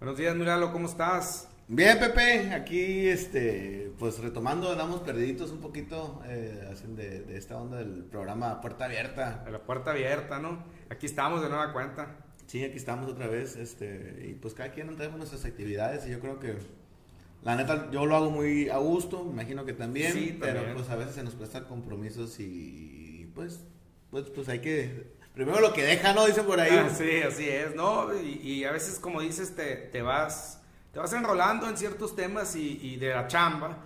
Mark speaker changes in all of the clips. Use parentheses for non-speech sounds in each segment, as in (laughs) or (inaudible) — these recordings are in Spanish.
Speaker 1: Buenos días, Miralo, ¿cómo estás?
Speaker 2: Bien, Pepe, aquí, este, pues retomando, andamos perdiditos un poquito eh, de, de, esta onda del programa Puerta Abierta.
Speaker 1: De la Puerta Abierta, ¿no? Aquí estamos de nueva cuenta.
Speaker 2: Sí, aquí estamos otra vez, este, y pues cada quien traemos nuestras actividades y yo creo que, la neta, yo lo hago muy a gusto, me imagino que también, sí, pero pues a veces se nos prestan compromisos y pues, pues, pues hay que primero lo que deja, ¿no? Dicen por ahí.
Speaker 1: Ah, sí, así es, ¿no? Y, a veces, como dices, te, te, vas, te vas enrolando en ciertos temas y, de la chamba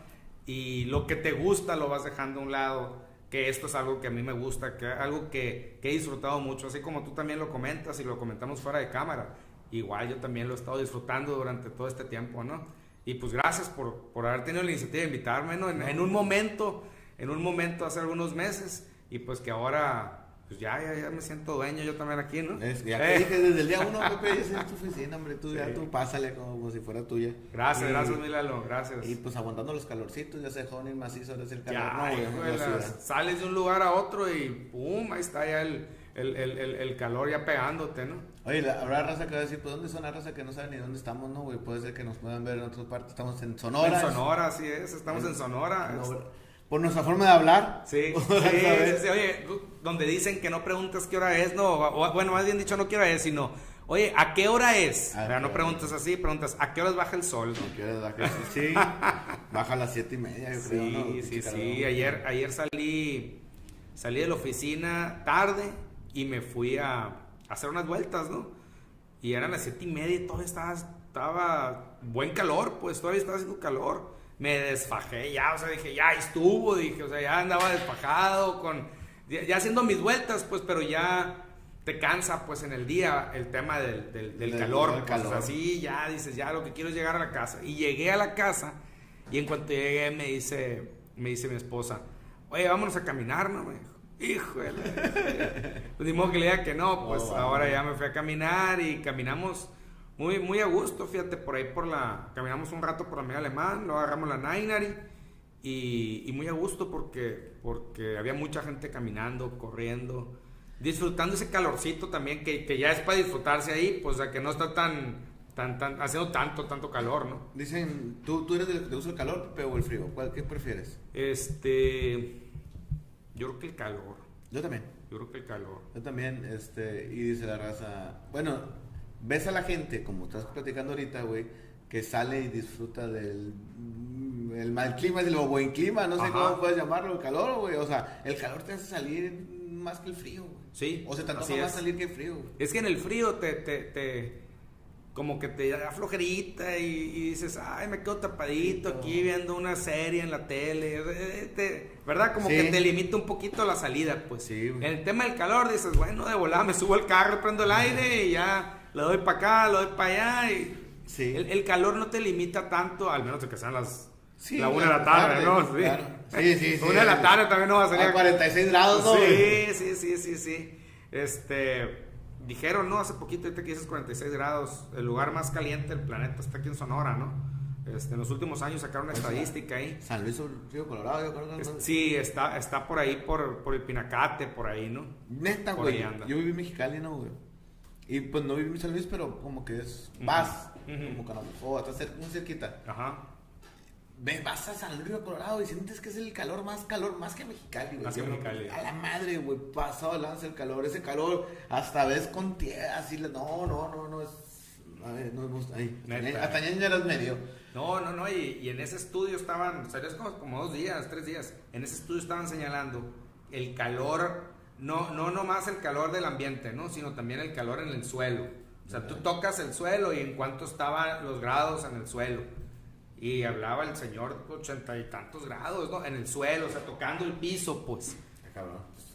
Speaker 1: y lo que te gusta lo vas dejando a un lado. Que esto es algo que a mí me gusta, que algo que, que he disfrutado mucho, así como tú también lo comentas y lo comentamos fuera de cámara. Igual yo también lo he estado disfrutando durante todo este tiempo, ¿no? Y pues gracias por, por haber tenido la iniciativa de invitarme, ¿no? En, en un momento, en un momento hace algunos meses, y pues que ahora pues ya, ya, ya me siento dueño yo también aquí, ¿no?
Speaker 2: Es, ya eh. dije desde el día uno, (laughs) Pepe, esa es tu oficina, hombre, tú ya tú pásale como, si fuera tuya.
Speaker 1: Gracias, gracias, Milalo, gracias.
Speaker 2: Y pues aguantando los calorcitos, ya se joven macizo, ahora es el calor. Ya,
Speaker 1: no, sales de un lugar a otro y pum, ahí está ya el, el, el, el, calor ya pegándote, ¿no?
Speaker 2: Oye, habrá raza que va a decir, pues ¿dónde son la raza que no sabe ni dónde estamos, no, güey? Puede ser que nos puedan ver en otras partes, estamos en Sonora.
Speaker 1: En Sonora, así es, estamos en, Sonora.
Speaker 2: Por nuestra forma de hablar.
Speaker 1: Sí, (laughs) sí, sí, oye, donde dicen que no preguntas qué hora es, no, bueno, más bien dicho no qué hora es, sino, oye, ¿a qué hora es? no preguntas así, preguntas, ¿a qué horas baja el sol?
Speaker 2: ¿A qué horas baja el sol? Sí, (laughs) baja a las siete y media, yo
Speaker 1: creo,
Speaker 2: Sí,
Speaker 1: sí, sí, ayer, ayer salí, salí de la oficina tarde y me fui a, hacer unas vueltas, ¿no? Y eran las siete y media y todavía estaba, estaba buen calor, pues todavía estaba haciendo calor. Me desfajé ya, o sea, dije, ya estuvo, dije, o sea, ya andaba desfajado con ya, haciendo mis vueltas, pues, pero ya te cansa, pues, en el día el tema del, del, calor. Pues, así ya dices, ya lo que quiero es llegar a la casa. Y llegué a la casa y en cuanto llegué me dice, me dice mi esposa, oye, vámonos a caminar, ¿no? Me dijo, híjole. (laughs) pues ni que le diga que no, pues oh, ahora ya me fui a caminar y caminamos muy, muy a gusto, fíjate, por ahí por la, caminamos un rato por la media alemán, luego agarramos la Nainari y, muy a gusto porque, porque había mucha gente caminando, corriendo, disfrutando ese calorcito también, que, que ya es para disfrutarse ahí, pues a que no está tan, tan, tan, haciendo tanto, tanto calor, ¿no?
Speaker 2: Dicen, ¿tú, tú eres de, de uso el calor o el frío? ¿Cuál, ¿Qué prefieres?
Speaker 1: Este, yo creo que el calor.
Speaker 2: Yo también.
Speaker 1: Yo creo que el calor.
Speaker 2: Yo también, este, y dice la raza, bueno, ves a la gente, como estás platicando ahorita, güey, que sale y disfruta del el mal clima el buen clima, no sé cómo puedes llamarlo, el calor, güey. O sea, el calor te hace salir más que el frío, güey.
Speaker 1: Sí.
Speaker 2: O sea, tanto más salir que el frío,
Speaker 1: Es que en el frío te, te, te como que te da flojerita y, dices, ay, me quedo tapadito aquí viendo una serie en la tele, eh, ¿verdad? Como que te limita un poquito la salida, pues.
Speaker 2: Sí,
Speaker 1: En el tema del calor dices, bueno, de volada me subo al carro, prendo el aire y ya lo doy para acá, lo doy para allá y...
Speaker 2: Sí.
Speaker 1: El, el, calor no te limita tanto, al menos que sean las la una de la tarde, ¿no?
Speaker 2: Sí. sí, (laughs) sí,
Speaker 1: Una de la tarde también no va a salir.
Speaker 2: A 46 grados, ¿no?
Speaker 1: Sí, sí, sí, sí, sí. Este, dijeron, ¿no? Hace poquito, ahorita que dices 46 grados, el lugar más caliente del planeta está aquí en Sonora, ¿no? Este, en los últimos años sacaron una estadística ahí.
Speaker 2: San Luis Río Colorado, yo creo
Speaker 1: que Sí, está, está por ahí, por, por el Pinacate, por ahí, ¿no?
Speaker 2: Neta, güey. Yo viví en Mexicali, ¿no, güey? Y pues no viví en San Luis, pero como que es. Vas, como Canabufo, hasta muy cerquita.
Speaker 1: Ajá
Speaker 2: vas a San Luis Colorado y sientes que es el calor más calor, más que Mexicali,
Speaker 1: güey. Más que Mexicali.
Speaker 2: A la madre, güey, pasado lanza el calor, ese calor, hasta ves con tierra, así, no, no, no, no es, a ver, no es, ahí, hasta ya eras medio.
Speaker 1: No, no, no, y, y en ese estudio estaban, salió como, como dos días, tres días, en ese estudio estaban señalando el calor, no, no nomás el calor del ambiente, ¿no? Sino también el calor en el suelo. O sea, tú tocas el suelo y en cuánto estaban los grados en el suelo y hablaba el señor ochenta y tantos grados, ¿no? En el suelo, o sea, tocando el piso, pues.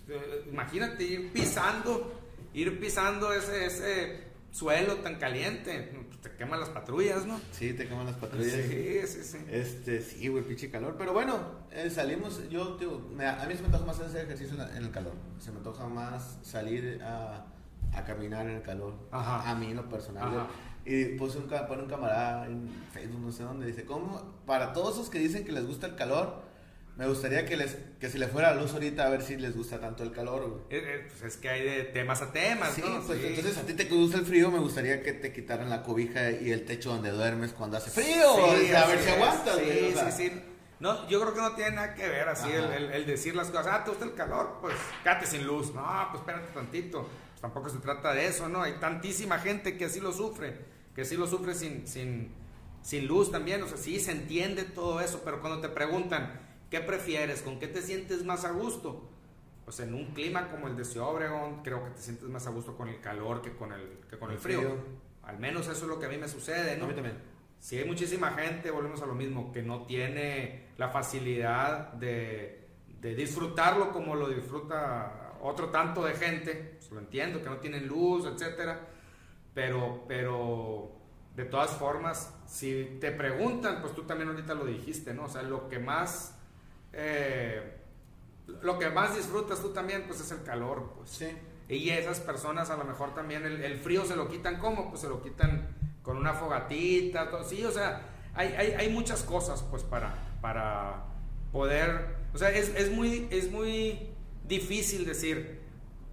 Speaker 1: Eh, imagínate ir pisando, ir pisando ese, ese suelo tan caliente. Te queman las patrullas, ¿no?
Speaker 2: Sí, te queman las patrullas.
Speaker 1: Sí, sí, sí.
Speaker 2: Este, sí, güey, pinche calor. Pero bueno, eh, salimos, yo, tío, a mí se me antoja más hacer ejercicio en el calor. Se me antoja más salir a, a caminar en el calor.
Speaker 1: Ajá.
Speaker 2: A mí, en lo personal. Y puse un, pone un camarada en Facebook, no sé dónde, dice, ¿cómo? Para todos esos que dicen que les gusta el calor, Me gustaría que les que se le fuera la luz ahorita a ver si les gusta tanto el calor, güey.
Speaker 1: Eh, eh, pues es que hay de temas a temas,
Speaker 2: Sí,
Speaker 1: ¿no?
Speaker 2: pues
Speaker 1: Sí.
Speaker 2: entonces a ti te gusta el frío, me gustaría que te quitaran la cobija y el techo donde duermes cuando hace frío.
Speaker 1: Sí,
Speaker 2: o sea, a ver si aguantas,
Speaker 1: Sí,
Speaker 2: güey, o sea.
Speaker 1: sí, sí. No, yo creo que no tiene nada que ver así el,
Speaker 2: Ajá.
Speaker 1: el- el decir las cosas. Ah, ¿te gusta el calor? Pues quédate sin luz. No, pues espérate tantito. Pues tampoco se trata de eso, ¿no? Hay tantísima gente que así lo sufre, que así lo sufre sin, sin, sin luz también. O sea, sí se entiende todo eso, pero cuando te preguntan, ¿qué prefieres? ¿Con qué te sientes más a gusto? Pues en un clima como el de Ciudad Obregón, creo que te sientes más a gusto con el calor que con el, que con el
Speaker 2: El
Speaker 1: frío.
Speaker 2: frío.
Speaker 1: Al menos eso es lo que a mí me sucede, ¿no?
Speaker 2: A mí también.
Speaker 1: Si hay muchísima gente, volvemos a lo mismo, que no tiene la facilidad de, de disfrutarlo como lo disfruta otro tanto de gente, pues lo entiendo, que no tienen luz, etcétera, pero, pero de todas formas, si te preguntan, pues tú también ahorita lo dijiste, ¿no? O sea, lo que más, eh, lo que más disfrutas tú también, pues es el calor, pues.
Speaker 2: Sí.
Speaker 1: Y esas personas a lo mejor también el, el frío se lo quitan como, pues se lo quitan con una fogatita, todo. sí, o sea, hay, hay, hay muchas cosas pues para, para poder, o sea, es, es muy, es muy difícil decir,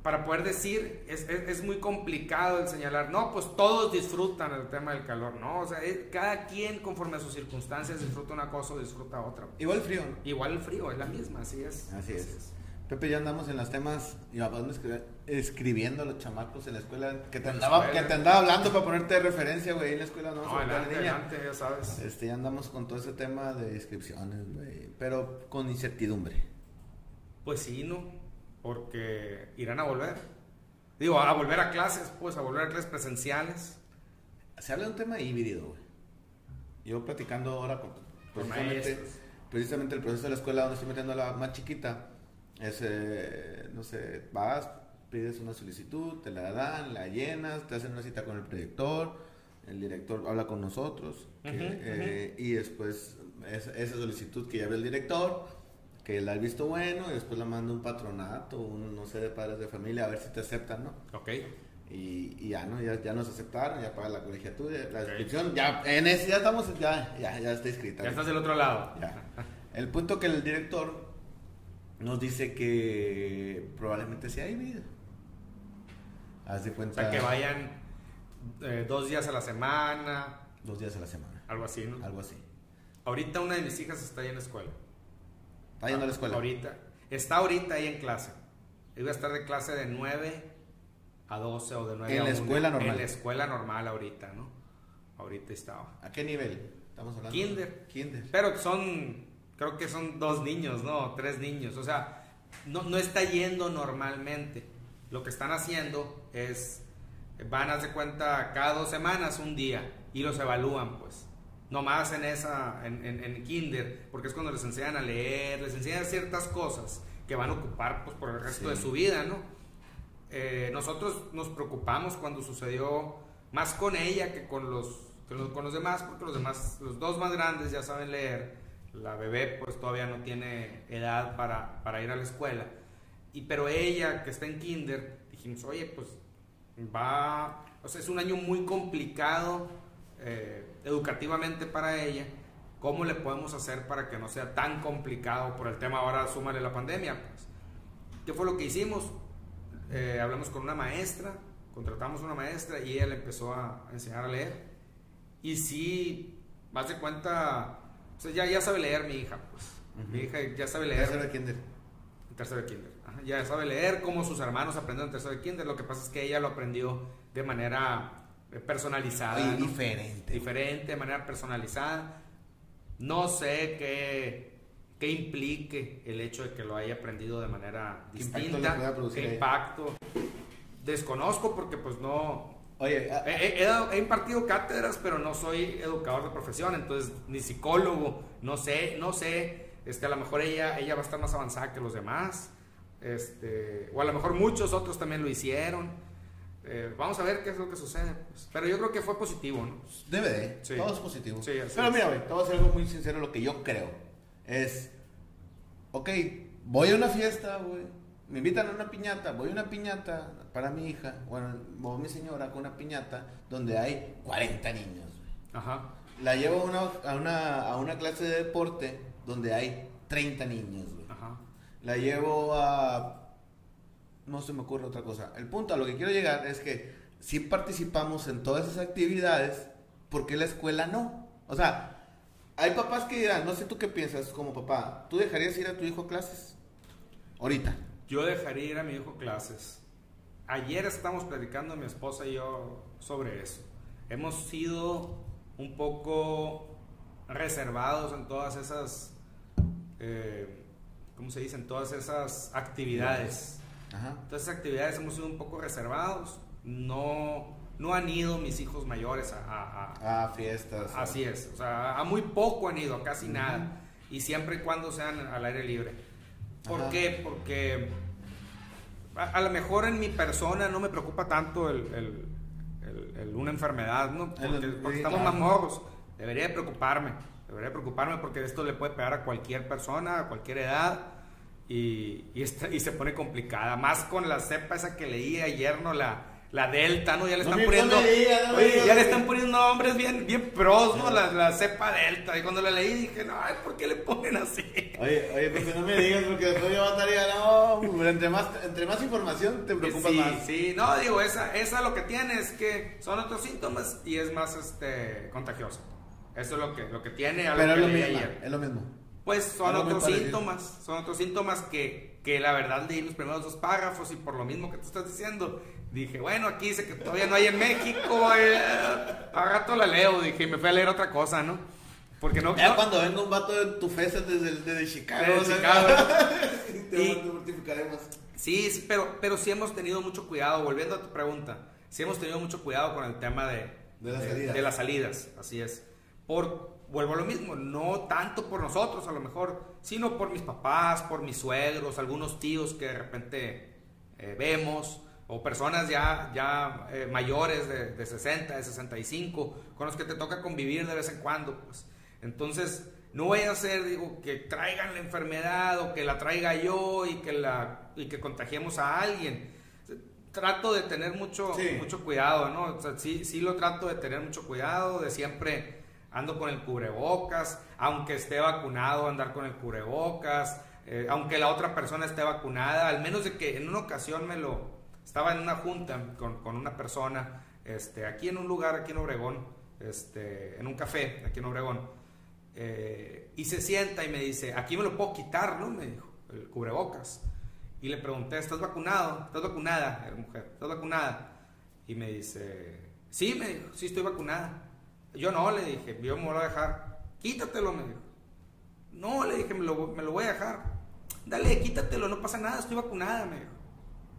Speaker 1: para poder decir, es, es, es muy complicado el señalar, no, pues todos disfrutan el tema del calor, no, o sea, es- cada quien conforme a sus circunstancias disfruta una cosa o disfruta otra.
Speaker 2: Igual frío, ¿no?
Speaker 1: Igual el frío, es la misma, así es.
Speaker 2: Así es. Pepe, ya andamos en los temas y vamos escri- escribiendo a los chamacos en la escuela que te andaba, que te andaba hablando para ponerte de referencia, güey, en la escuela no,
Speaker 1: No,
Speaker 2: todo la
Speaker 1: adelante,
Speaker 2: niña.
Speaker 1: adelante, ya sabes.
Speaker 2: Este, ya andamos con todo ese tema de inscripciones, güey, pero con incertidumbre.
Speaker 1: Pues sí, ¿no? Porque irán a volver. Digo, a volver a clases, pues, a volver a clases presenciales.
Speaker 2: Se habla de un tema híbrido, güey. Yo platicando ahora con, precisamente, precisamente el proceso de la escuela donde estoy metiendo a la más chiquita, es, eh, no sé, vas, pides una solicitud, te la dan, la llenas, te hacen una cita con el proyector, el director habla con nosotros, que, eh, y después es- esa solicitud que ya ve el director, que la ha visto bueno, y después la manda un patronato, un, no sé, de padres de familia, a ver si te aceptan, ¿no?
Speaker 1: Ok.
Speaker 2: Y, y ya, ¿no? Ya, ya nos aceptaron, ya paga la colegiatura, la
Speaker 1: Ok.
Speaker 2: inscripción, ya, en ese ya estamos, ya, ya, ya está inscrita.
Speaker 1: Ya
Speaker 2: ¿no?
Speaker 1: estás del otro lado.
Speaker 2: Ya. El punto que el director nos dice que probablemente sea híbrido. Haz de
Speaker 1: O
Speaker 2: cuenta.
Speaker 1: sea, que vayan eh, dos días a la semana,
Speaker 2: Dos días a la semana.
Speaker 1: algo así, ¿no?
Speaker 2: Algo así.
Speaker 1: Ahorita una de mis hijas está ahí en la escuela.
Speaker 2: Está yendo a la escuela.
Speaker 1: Ahorita. Está ahorita ahí en clase. Iba a estar de clase de 9 a 12 o de 9
Speaker 2: En
Speaker 1: a
Speaker 2: la
Speaker 1: 1.
Speaker 2: escuela normal.
Speaker 1: En la escuela normal ahorita, ¿no? Ahorita estaba.
Speaker 2: ¿A qué nivel? Estamos hablando.
Speaker 1: Kinder.
Speaker 2: Kinder.
Speaker 1: Pero son, creo que son dos niños, ¿no? Tres niños. O sea, no, no está yendo normalmente. Lo que están haciendo es, van a hacer cuenta cada dos semanas, un día, y los evalúan, pues. Nomás en esa, en, en, en kinder, porque es cuando les enseñan a leer, les enseñan ciertas cosas que van a ocupar pues, por el resto
Speaker 2: Sí.
Speaker 1: de su vida, ¿no? Eh, nosotros nos preocupamos cuando sucedió más con ella que con los, que los- con los demás, porque los demás, los dos más grandes ya saben leer, la bebé pues todavía no tiene edad para, para ir a la escuela, y, pero ella que está en kinder, dijimos, oye, pues va, o sea, es un año muy complicado eh, educativamente para ella, ¿cómo le podemos hacer para que no sea tan complicado por el tema ahora, súmale la pandemia? Pues, ¿Qué fue lo que hicimos? Eh, hablamos con una maestra, contratamos una maestra y ella le empezó a enseñar a leer. Y sí, más de cuenta, o sea, ya, ya sabe leer mi hija, pues.
Speaker 2: Ujú.
Speaker 1: Mi hija ya sabe leer.
Speaker 2: Tercero de Kinder.
Speaker 1: Tercero de kinder. Ajá, Ya sabe leer como sus hermanos aprendieron en tercero de kinder. Lo que pasa es que ella lo aprendió de manera personalizada.
Speaker 2: Diferente.
Speaker 1: Diferente, de manera personalizada. No sé qué, qué implique el hecho de que lo haya aprendido de manera
Speaker 2: ¿Qué impacto
Speaker 1: distinta.
Speaker 2: a
Speaker 1: ¿Qué impacto? Desconozco porque pues no...
Speaker 2: Oye, a-
Speaker 1: He, dado- he impartido cátedras, pero no soy educador de profesión, entonces ni psicólogo, no sé, no sé, este, a lo mejor ella, ella va a estar más avanzada que los demás, este, o a lo mejor muchos otros también lo hicieron. Eh, vamos a ver qué es lo que sucede, pues. pero yo creo que fue positivo, ¿no?
Speaker 2: Debe de,
Speaker 1: Sí.
Speaker 2: todo es positivo.
Speaker 1: Sí, así
Speaker 2: Pero
Speaker 1: es.
Speaker 2: mira, güey, te voy a decir algo muy sincero, lo que yo creo es, ok, voy a una fiesta, güey, me invitan a una piñata, voy a una piñata para mi hija, bueno, o mi señora con una piñata donde hay 40 niños, güey.
Speaker 1: Ajá.
Speaker 2: La llevo a una, a, una, a una clase de deporte donde hay 30 niños, güey. La llevo a... No se me ocurre otra cosa. El punto a lo que quiero llegar es que si participamos en todas esas actividades, ¿por qué la escuela no? O sea, hay papás que dirán, no sé tú qué piensas como papá, ¿tú dejarías ir a tu hijo a clases? Ahorita.
Speaker 1: Yo dejaría ir a mi hijo a clases. Ayer estamos platicando mi esposa y yo sobre eso. Hemos sido un poco reservados en todas esas, eh, ¿cómo se dice? En todas esas actividades. Ajá. Esas actividades hemos sido un poco reservados. No, no han ido mis hijos mayores
Speaker 2: a, a, fiestas.
Speaker 1: Así es. O sea, a muy poco han ido, casi nada. Y siempre y cuando sean al aire libre. ¿Por qué? Porque a, lo mejor en mi persona no me preocupa tanto el, una enfermedad, ¿no? Porque, estamos más morros. Debería preocuparme. Debería preocuparme porque esto le puede pegar a cualquier persona, a cualquier edad. Y, y, y se pone complicada. Más con la cepa esa que leí ayer, ¿no? La, la Delta, ¿no? Ya le están poniendo. ya le están poniendo nombres bien, bien pros, ¿no? La, la, cepa Delta. Y cuando la leí dije, no, ¿por qué le ponen así?
Speaker 2: Oye, oye, pues no me digas, porque después yo estaría, no, entre más, entre más información te preocupas
Speaker 1: sí,
Speaker 2: más.
Speaker 1: Sí, no, digo, esa, esa lo que tiene es que son otros síntomas y es más este contagioso. Eso es lo que, lo que tiene
Speaker 2: a Pero es lo, mismo, es lo mismo.
Speaker 1: Pues son otros síntomas, son otros síntomas que, que la verdad leí los primeros dos párrafos y por lo mismo que tú estás diciendo, dije, bueno, aquí dice que todavía no hay en México, eh, a rato la leo, dije, y me fui a leer otra cosa, ¿no? Porque no...
Speaker 2: Ya cuando venga un vato de tu fesa desde, desde Chicago. Desde Chicago. (laughs) te
Speaker 1: mortificaremos. Sí, pero, pero sí hemos tenido mucho cuidado, volviendo a tu pregunta, sí hemos tenido mucho cuidado con el tema de,
Speaker 2: de, las, salidas.
Speaker 1: de las salidas, así es. Por, vuelvo a lo mismo, no tanto por nosotros a lo mejor, sino por mis papás, por mis suegros, algunos tíos que de repente eh, vemos, o personas ya, ya eh, mayores de, de, 60, de 65, con los que te toca convivir de vez en cuando. Pues. Entonces, no voy a ser, digo, que traigan la enfermedad o que la traiga yo y que, la, y que contagiemos a alguien. Trato de tener mucho, mucho cuidado, ¿no? O sea, sí, sí lo trato de tener mucho cuidado, de siempre ando con el cubrebocas, aunque esté vacunado, andar con el cubrebocas, eh, aunque la otra persona esté vacunada, al menos de que en una ocasión me lo, estaba en una junta con, con una persona, este, aquí en un lugar, aquí en Obregón, este, en un café, aquí en Obregón, eh, y se sienta y me dice, aquí me lo puedo quitar, ¿no? Me dijo, el cubrebocas. Y le pregunté, ¿estás vacunado? ¿Estás vacunada? Mujer, ¿estás vacunada? Y me dice, sí, me dijo, sí estoy vacunada. Yo no, le dije, yo me lo voy a dejar. Quítatelo, me dijo. No, le dije, me lo, voy a dejar. Dale, quítatelo, no pasa nada, estoy vacunada, me dijo.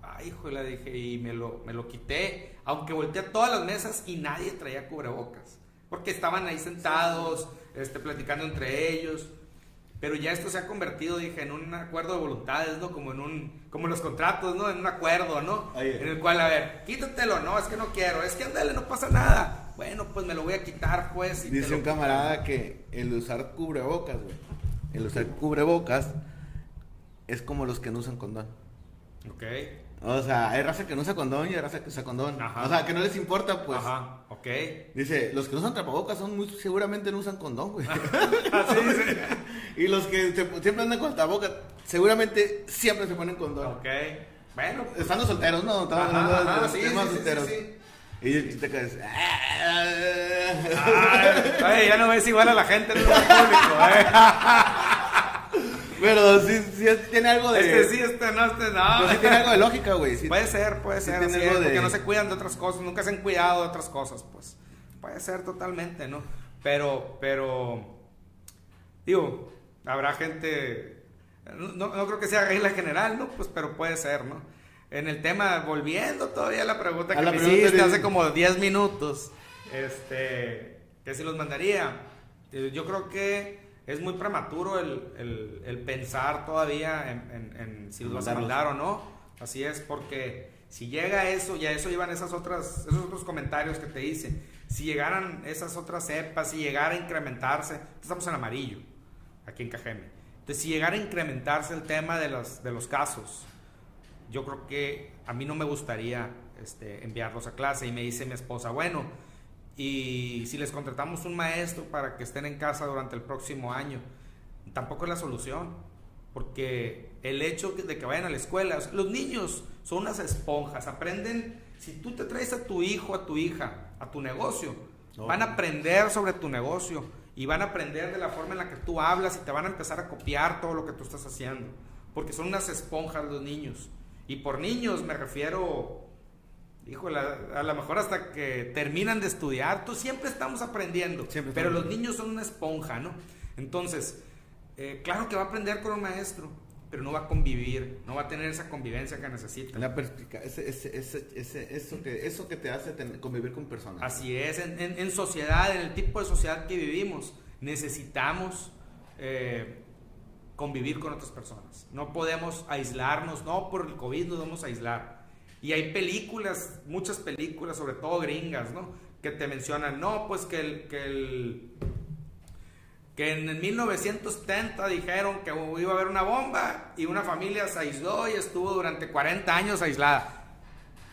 Speaker 1: Ay, hijo, le dije, y me lo, me lo quité. Aunque volteé a todas las mesas y nadie traía cubrebocas. Porque estaban ahí sentados, este, platicando entre ellos. Pero ya esto se ha convertido, dije, en un acuerdo de voluntades, ¿no? Como en un, como los contratos, ¿no? En un acuerdo, ¿no? En el cual, a ver, quítatelo, no, es que no quiero, es que andale, no pasa nada bueno, pues me lo voy a quitar, pues.
Speaker 2: Dice un camarada que el usar cubrebocas, güey, el usar cubrebocas es como los que no usan condón.
Speaker 1: Ok.
Speaker 2: O sea, hay raza que no usa condón y hay raza que usa condón. Ajá. O sea, que no les importa, pues.
Speaker 1: Ajá, ok.
Speaker 2: Dice, los que no usan tapabocas son muy, seguramente no usan condón, güey. (laughs) Así dice. (laughs) y los que siempre andan con tapabocas, seguramente siempre se ponen condón.
Speaker 1: Ok. Bueno.
Speaker 2: Estando solteros, ¿no? Estamos hablando de los sí, temas solteros. Sí, y te caes.
Speaker 1: Ay, ya no ves igual a la gente en el público, ¿eh? (laughs)
Speaker 2: Pero sí, sí, tiene algo de.
Speaker 1: Este sí, este no, este no.
Speaker 2: Pero sí tiene algo de lógica, güey.
Speaker 1: puede ser, puede ser. Así es, Porque no se cuidan de otras cosas, nunca se han cuidado de otras cosas, pues. Puede ser totalmente, ¿no? Pero, pero. Digo, habrá gente. No, no creo que sea regla general, ¿no? Pues, pero puede ser, ¿no? En el tema, volviendo todavía a la pregunta que me hiciste hace como 10 minutos, este, que si los mandaría. Eh, yo creo que es muy prematuro el, el, pensar todavía en, en, si los vas a mandar o no. Así es, porque si llega eso, ya eso iban esas otras, esos otros comentarios que te hice. Si llegaran esas otras cepas, si llegara a incrementarse, estamos en amarillo, aquí en Cajeme. Entonces, si llegara a incrementarse el tema de los, de los casos, yo creo que a mí no me gustaría este, enviarlos a clase. Y me dice mi esposa, bueno, y si les contratamos un maestro para que estén en casa durante el próximo año, tampoco es la solución. Porque el hecho de que vayan a la escuela, los niños son unas esponjas, aprenden, si tú te traes a tu hijo, a tu hija, a tu negocio, van a aprender sobre tu negocio y van a aprender de la forma en la que tú hablas y te van a empezar a copiar todo lo que tú estás haciendo. Porque son unas esponjas los niños. Y por niños me refiero, híjole, a, lo mejor hasta que terminan de estudiar, tú siempre estamos aprendiendo, pero los niños son una esponja, ¿no? Entonces, eh, claro que va a aprender con un maestro, pero no va a convivir, no va a tener esa convivencia que necesita.
Speaker 2: La ese, ese, ese, eso, que, eso que te hace convivir con personas.
Speaker 1: Así es, en, en, sociedad, en el tipo de sociedad que vivimos, necesitamos eh, convivir con otras personas. No podemos aislarnos, no por el COVID nos vamos a aislar. Y hay películas, muchas películas, sobre todo gringas, ¿no? Que te mencionan, no, pues que el, que el que en 1970 dijeron que iba a haber una bomba y una familia se aisló y estuvo durante 40 años aislada.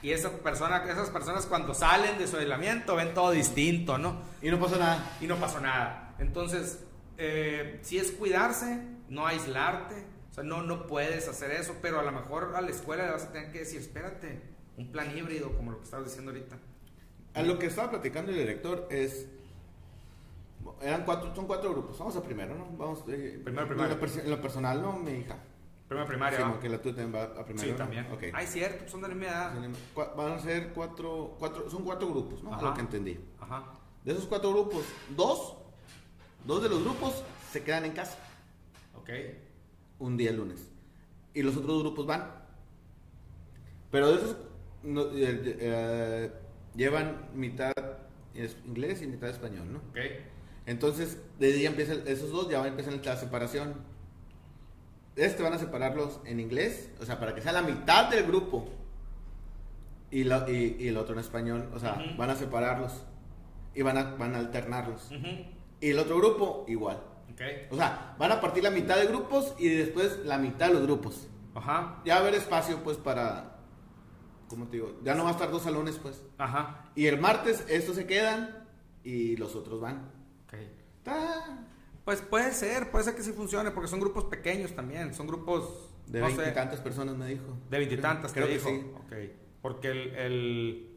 Speaker 1: Y esa persona, esas personas cuando salen de su aislamiento ven todo distinto, ¿no?
Speaker 2: Y no pasó nada.
Speaker 1: Y no pasó nada. Entonces, eh, si es cuidarse, no aislarte. O sea, no, no puedes hacer eso, pero a lo mejor a la escuela le vas a tener que decir, espérate, un plan híbrido, como lo que estabas diciendo ahorita.
Speaker 2: A lo que estaba platicando el director es eran cuatro, son cuatro grupos. Vamos a primero, ¿no? Vamos,
Speaker 1: eh, primero, primero.
Speaker 2: En lo, personal, ¿no? Mi hija.
Speaker 1: Primero primaria.
Speaker 2: Sí, que la tuya también va a primero.
Speaker 1: Sí, también. Okay. Ay, cierto, pues son de la misma edad.
Speaker 2: Van a ser cuatro, cuatro, son cuatro grupos, ¿no?
Speaker 1: Ajá.
Speaker 2: Lo que entendí.
Speaker 1: Ajá.
Speaker 2: De esos cuatro grupos, dos, dos de los grupos se quedan en casa.
Speaker 1: Ok.
Speaker 2: Un día el lunes. Y los otros grupos van. Pero de esos no, eh, eh, llevan mitad inglés y mitad español, ¿no?
Speaker 1: Ok.
Speaker 2: Entonces, de día empiezan, esos dos ya van a empezar la separación. Este van a separarlos en inglés, o sea, para que sea la mitad del grupo. Y, y, el otro en español, o sea, van a separarlos. Y van a, van a alternarlos. Y el otro grupo, igual.
Speaker 1: Okay.
Speaker 2: O sea, van a partir la mitad de grupos y después la mitad de los grupos.
Speaker 1: Ajá.
Speaker 2: Ya va a haber espacio, pues, para. ¿Cómo te digo? Ya no va a estar dos salones, pues.
Speaker 1: Ajá.
Speaker 2: Y el martes estos se quedan y los otros van.
Speaker 1: Pues puede ser, puede ser que sí funcione, porque son grupos pequeños también, son grupos...
Speaker 2: De veintitantas personas me dijo.
Speaker 1: De veintitantas,
Speaker 2: creo, que sí.
Speaker 1: Porque el, el,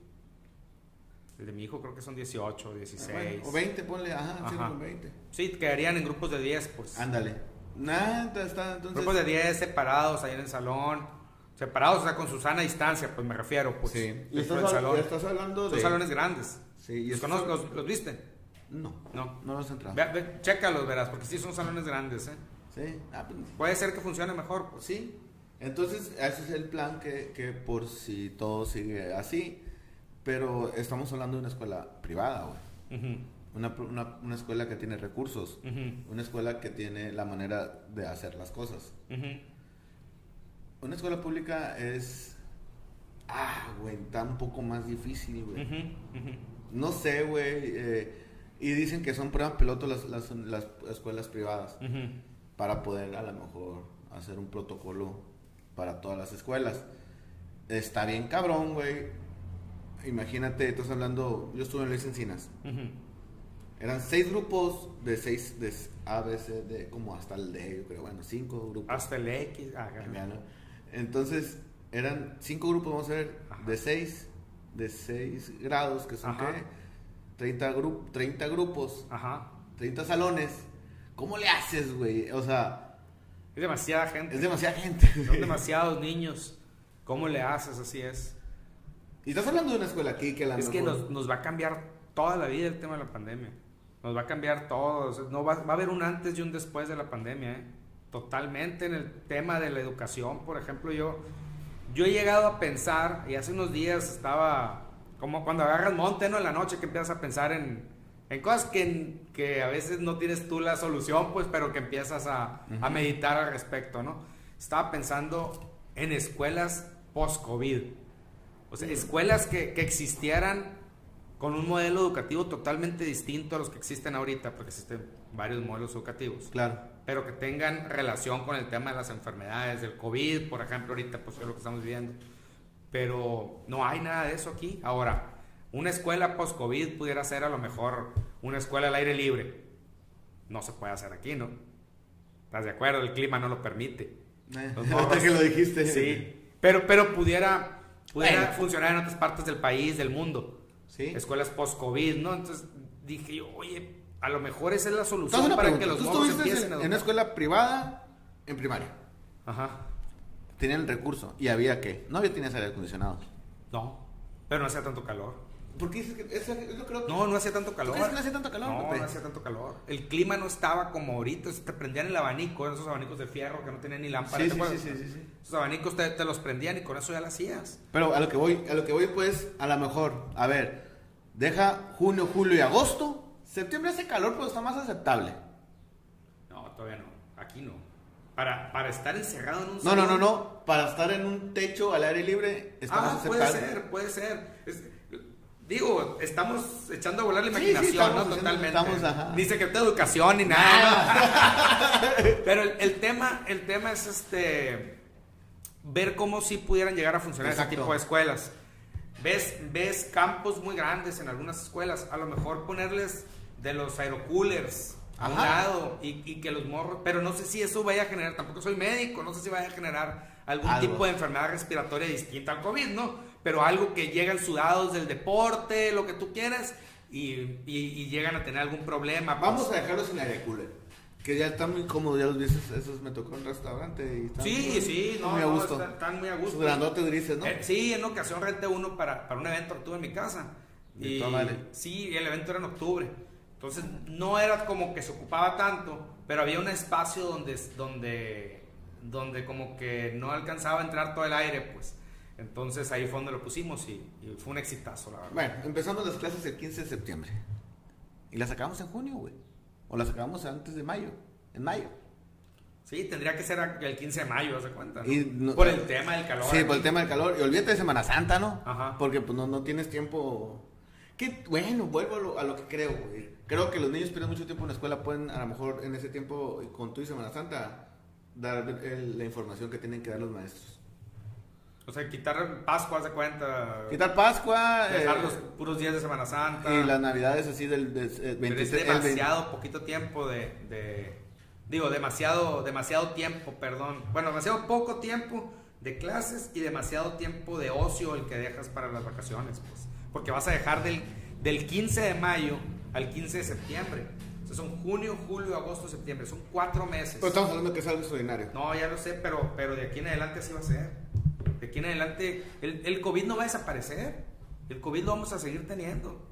Speaker 1: de mi hijo creo que son 18, 16.
Speaker 2: o 20, ponle, ajá, ajá. Sí, 20.
Speaker 1: Sí, quedarían en grupos de 10, pues.
Speaker 2: Ándale. Nada, está entonces...
Speaker 1: Grupos de 10 separados ahí en el salón. Separados, o sea, con su sana distancia, pues me refiero, pues.
Speaker 2: Sí. ¿Y estás, salón. estás hablando
Speaker 1: de... Son salones grandes.
Speaker 2: Sí. ¿Y
Speaker 1: ¿Los, conozco, los viste?
Speaker 2: No. No. No los he entrado.
Speaker 1: Ve, chécalos, verás, porque sí son salones grandes, ¿eh?
Speaker 2: Sí. Ah, pues,
Speaker 1: Puede ser que funcione mejor, pues.
Speaker 2: Sí. Entonces, ese es el plan que, que por si todo sigue así. Pero estamos hablando de una escuela privada, güey. una, una, una, escuela que tiene recursos. Una escuela que tiene la manera de hacer las cosas. Una escuela pública es... Ah, güey, está un poco más difícil, güey. No sé, güey. Eh, y dicen que son pruebas piloto las, las, las escuelas privadas para poder a lo mejor hacer un protocolo para todas las escuelas. Está bien cabrón, güey. Imagínate, estás hablando, yo estuve en Luis Encinas. Eran seis grupos de seis, de A, B, C, D, como hasta el D, yo creo, bueno, cinco grupos.
Speaker 1: Hasta el X, ah,
Speaker 2: Entonces, eran cinco grupos, vamos a ver, de seis, de seis grados, que son qué 30, 30 grupos,
Speaker 1: Ajá.
Speaker 2: 30 salones. ¿Cómo le haces, güey? O sea...
Speaker 1: Es demasiada gente.
Speaker 2: Es demasiada gente.
Speaker 1: Son (laughs) demasiados niños. ¿Cómo le haces? Así es.
Speaker 2: Y estás hablando de una escuela aquí que la
Speaker 1: Es que nos, nos, va a cambiar toda la vida el tema de la pandemia. Nos va a cambiar todo. no va, va, a haber un antes y un después de la pandemia. ¿eh? Totalmente en el tema de la educación. Por ejemplo, yo, yo he llegado a pensar, y hace unos días estaba como cuando agarras monte, ¿no? En la noche que empiezas a pensar en, en cosas que, que, a veces no tienes tú la solución, pues, pero que empiezas a, a meditar al respecto, ¿no? Estaba pensando en escuelas post-COVID. O sea, escuelas que, que, existieran con un modelo educativo totalmente distinto a los que existen ahorita, porque existen varios modelos educativos.
Speaker 2: Claro.
Speaker 1: Pero que tengan relación con el tema de las enfermedades, del COVID, por ejemplo, ahorita, pues es lo que estamos viviendo pero no hay nada de eso aquí. Ahora, una escuela post-COVID pudiera ser a lo mejor una escuela al aire libre. No se puede hacer aquí, ¿no? ¿Estás de acuerdo? El clima no lo permite.
Speaker 2: Eh, (laughs) ahorita
Speaker 1: morros-
Speaker 2: que lo dijiste.
Speaker 1: Sí, pero, pero pudiera, pudiera
Speaker 2: Bueno.
Speaker 1: funcionar en otras partes del país, del mundo.
Speaker 2: Sí.
Speaker 1: Escuelas post-COVID, ¿no? Entonces dije yo, oye, a lo mejor esa es la solución para
Speaker 2: pregunta.
Speaker 1: que los
Speaker 2: ¿Tú
Speaker 1: morros
Speaker 2: estuviste
Speaker 1: empiecen a
Speaker 2: en, en una escuela privada en primaria?
Speaker 1: Ajá.
Speaker 2: Tenían el recurso. ¿Y había qué? No había tenías aire acondicionado.
Speaker 1: No, pero no hacía tanto calor.
Speaker 2: ¿Por qué dices que eso, yo creo que...
Speaker 1: No, no hacía tanto calor.
Speaker 2: crees que no hacía tanto calor,
Speaker 1: No, no hacía tanto calor. El clima no estaba como ahorita. Te prendían el abanico, esos abanicos de fierro que no tenían ni lámpara.
Speaker 2: Sí,
Speaker 1: ¿te
Speaker 2: sí, sí, sí, sí.
Speaker 1: Esos abanicos te, te los prendían y con eso ya lo hacías.
Speaker 2: Pero a lo que voy, a lo que voy pues, a lo mejor, a ver, deja junio, julio y agosto. Septiembre hace calor, pero está más aceptable.
Speaker 1: No, todavía no. Aquí no. Para, para estar encerrado en un
Speaker 2: No, no, no,
Speaker 1: salón-
Speaker 2: no. Para estar en un techo al aire libre está más
Speaker 1: Ah, puede
Speaker 2: aceptable.
Speaker 1: ser, puede ser. Es- digo, estamos echando a volar la
Speaker 2: Sí, sí,
Speaker 1: imaginación,
Speaker 2: estamos
Speaker 1: ¿no? Totalmente.
Speaker 2: estamos.
Speaker 1: Ni secretario de educación ni nada. ¿no? (laughs) Pero el, el tema, el tema es este ver cómo sí pudieran llegar a funcionar
Speaker 2: Exacto.
Speaker 1: ese tipo de escuelas. Ves, ves campos muy grandes en algunas escuelas, a lo mejor ponerles de los aerocoolers a un lado y, y que los morros, pero no sé si eso vaya a generar, tampoco soy médico, no sé si vaya a generar algún
Speaker 2: Algo.
Speaker 1: tipo de enfermedad respiratoria distinta al COVID, ¿no? Pero algo que llegan sudados del deporte, lo que tú quieras, y, y- y llegan a tener algún problema. pues.
Speaker 2: Vamos a dejarlo sin aire cooler. Que ya está muy cómodo, ya los viste, esos me tocó en restaurante y están
Speaker 1: Sí,
Speaker 2: muy-
Speaker 1: sí, no,
Speaker 2: muy a
Speaker 1: no,
Speaker 2: gusto.
Speaker 1: están, están muy a gusto.
Speaker 2: Sus grandotes grises, ¿no?
Speaker 1: Eh, sí, en ocasión renté uno para, para un evento que tuve en mi casa. Y
Speaker 2: madre.
Speaker 1: sí, el evento era en octubre. Entonces no era como que se ocupaba tanto, pero había un espacio donde, donde, donde como que no alcanzaba a entrar todo el aire, pues. Entonces ahí fue donde lo pusimos y, y fue un exitazo, la verdad.
Speaker 2: Bueno, empezamos las clases el 15 de septiembre. Y las acabamos en junio, güey. O las acabamos antes de mayo. En mayo.
Speaker 1: Sí, tendría que ser el 15 de mayo, ¿se cuenta? no?
Speaker 2: Y no-
Speaker 1: por el tema del calor.
Speaker 2: Sí, por el tema del calor. Y olvídate de Semana Santa, ¿no?
Speaker 1: Ajá.
Speaker 2: Porque pues no, no tienes tiempo. Que, bueno, vuelvo a lo, a lo que creo, güey. Creo que los niños pierden mucho tiempo en la escuela. Pueden, a lo mejor, en ese tiempo, con tu y Semana Santa, dar el- la información que tienen que dar los maestros.
Speaker 1: O sea, quitar Pascua, ¿se cuenta?
Speaker 2: Quitar Pascua.
Speaker 1: Dejar
Speaker 2: eh,
Speaker 1: los puros días de Semana Santa.
Speaker 2: y las navidades así del, del, eh,
Speaker 1: Pero
Speaker 2: 23,
Speaker 1: es
Speaker 2: el 20.
Speaker 1: demasiado poquito tiempo de, de- Digo, demasiado, demasiado tiempo, perdón. Bueno, demasiado poco tiempo de clases y demasiado tiempo de ocio el que dejas para las vacaciones, pues. Porque vas a dejar del, del 15 de mayo al 15 de septiembre. O sea, son junio, julio, agosto, septiembre. Son cuatro meses.
Speaker 2: Pero estamos hablando que es algo extraordinario.
Speaker 1: No, ya lo sé, pero, pero de aquí en adelante así va a ser. De aquí en adelante, el, el COVID no va a desaparecer. El COVID lo vamos a seguir teniendo.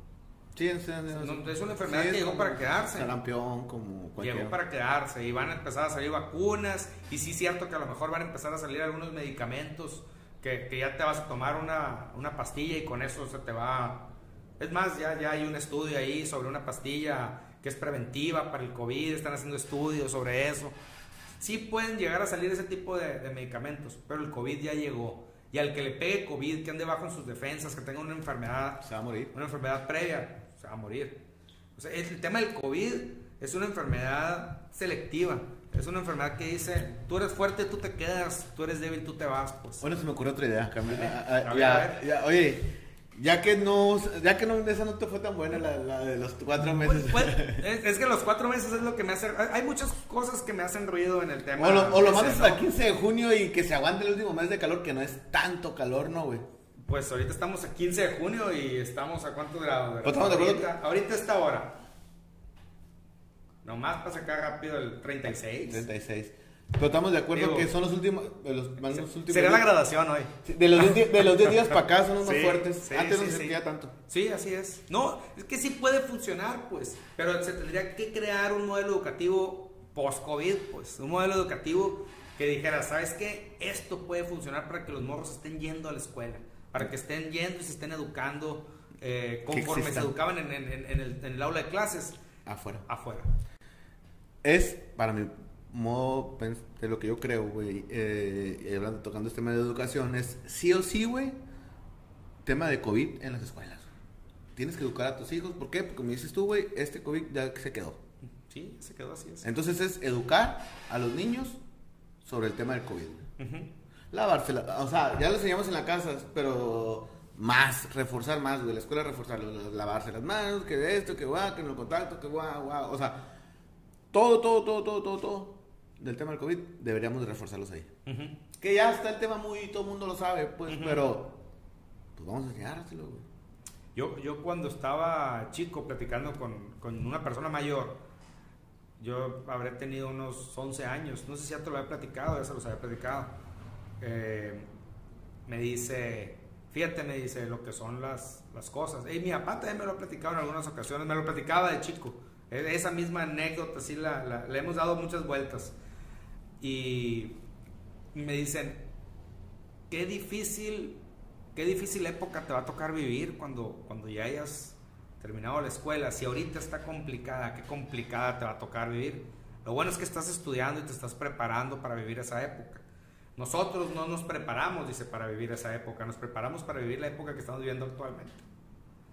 Speaker 2: Sí.
Speaker 1: No, es una enfermedad
Speaker 2: Sí,
Speaker 1: que
Speaker 2: es
Speaker 1: llegó
Speaker 2: como
Speaker 1: para quedarse.
Speaker 2: Sarampión, como cualquier.
Speaker 1: Llegó para quedarse y van a empezar a salir vacunas. Y sí es cierto que a lo mejor van a empezar a salir algunos medicamentos que, que ya te vas a tomar una, una pastilla y con eso se te va... Es más, ya, ya hay un estudio ahí sobre una pastilla que es preventiva para el COVID, están haciendo estudios sobre eso. Sí pueden llegar a salir ese tipo de, de medicamentos, pero el COVID ya llegó. Y al que le pegue COVID, que ande bajo en sus defensas, que tenga una enfermedad
Speaker 2: Se va a morir.
Speaker 1: una enfermedad previa, se va a morir. O sea, el tema del COVID es una enfermedad selectiva. Es una enfermedad que dice, tú eres fuerte, tú te quedas, tú eres débil, tú te vas, pues.
Speaker 2: Bueno, se me ocurrió otra idea, Carmen.
Speaker 1: Dime.
Speaker 2: Ah, ah,
Speaker 1: A
Speaker 2: ya,
Speaker 1: a ver.
Speaker 2: ya, oye, ya que no, ya que no, esa no te fue tan buena la, la de los cuatro meses.
Speaker 1: Pues, pues, (laughs) es, es que los cuatro meses es lo que me hace... Hay muchas cosas que me hacen ruido en el tema.
Speaker 2: o lo, o lo mandas hasta el 15 de junio y que se aguante el último mes de calor, que no es tanto calor, ¿no, güey?
Speaker 1: Pues ahorita estamos a 15 de junio y estamos a cuántos grados.
Speaker 2: Pues estamos de acuerdo
Speaker 1: ahorita, ahorita esta hora. Nomás para sacar rápido el 36.
Speaker 2: 36. Pero estamos de acuerdo
Speaker 1: Digo,
Speaker 2: que son los últimos, de los, los últimos
Speaker 1: Sería la
Speaker 2: días-
Speaker 1: graduación hoy.
Speaker 2: Sí, De los 10 di- de los 10 días para acá son los más
Speaker 1: Sí,
Speaker 2: fuertes.
Speaker 1: sí,
Speaker 2: Antes no
Speaker 1: sí,
Speaker 2: se
Speaker 1: sí.
Speaker 2: sentía tanto.
Speaker 1: Sí, así es. No, es que sí puede funcionar, pues, pero se tendría que crear un modelo educativo post-COVID, pues, un modelo educativo que dijera, ¿sabes qué? Esto puede funcionar para que los morros estén yendo a la escuela, para que estén yendo y se estén educando eh, conforme se educaban en, en- en- el, en el aula de clases
Speaker 2: Afuera.
Speaker 1: afuera.
Speaker 2: Es, para mi modo de lo que yo creo, güey, eh, hablando, tocando este tema de educación, es sí o sí, güey, tema de COVID en las escuelas. Tienes que educar a tus hijos. ¿Por qué? Porque como dices tú, güey, este COVID ya se quedó.
Speaker 1: Sí, se quedó así. así.
Speaker 2: Entonces es educar a los niños sobre el tema del COVID. Lavarse, la- o sea, ya lo enseñamos en la casa, pero más, reforzar más, güey. La escuela reforzar, lavarse las manos, que esto, que guau, que el contacto, que guau, guau. O sea, todo, todo, todo, todo, todo, todo. Del tema del COVID, deberíamos de reforzarlos ahí. Que ya está el tema muy, todo el mundo lo sabe, pues, pero pues vamos a enseñárselo, güey.
Speaker 1: Yo, yo cuando estaba chico platicando con, con, una persona mayor, yo habré tenido unos 11 años, no sé si ya te lo había platicado, ya se los había platicado. Eh, me dice, fíjate, me dice lo que son las, las cosas. Y mi papá también me lo ha platicado en algunas ocasiones, me lo platicaba de chico. E, esa misma anécdota, sí, la, la, le hemos dado muchas vueltas. Y me dicen, qué difícil, qué difícil época te va a tocar vivir cuando, cuando ya hayas terminado la escuela. Si ahorita está complicada, qué complicada te va a tocar vivir. Lo bueno es que estás estudiando y te estás preparando para vivir esa época. Nosotros no nos preparamos, dice, para vivir esa época, nos preparamos para vivir la época que estamos viviendo actualmente.